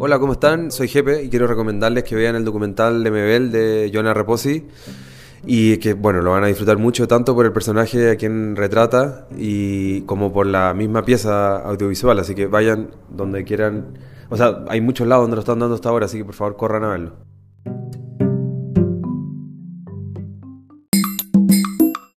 Hola, ¿cómo están? Soy Jepe y quiero recomendarles que vean el documental de Mebel de Jonah Reposi y que, bueno, lo van a disfrutar mucho tanto por el personaje a quien retrata y como por la misma pieza audiovisual, así que vayan donde quieran. O sea, hay muchos lados donde lo están dando hasta ahora, así que por favor corran a verlo.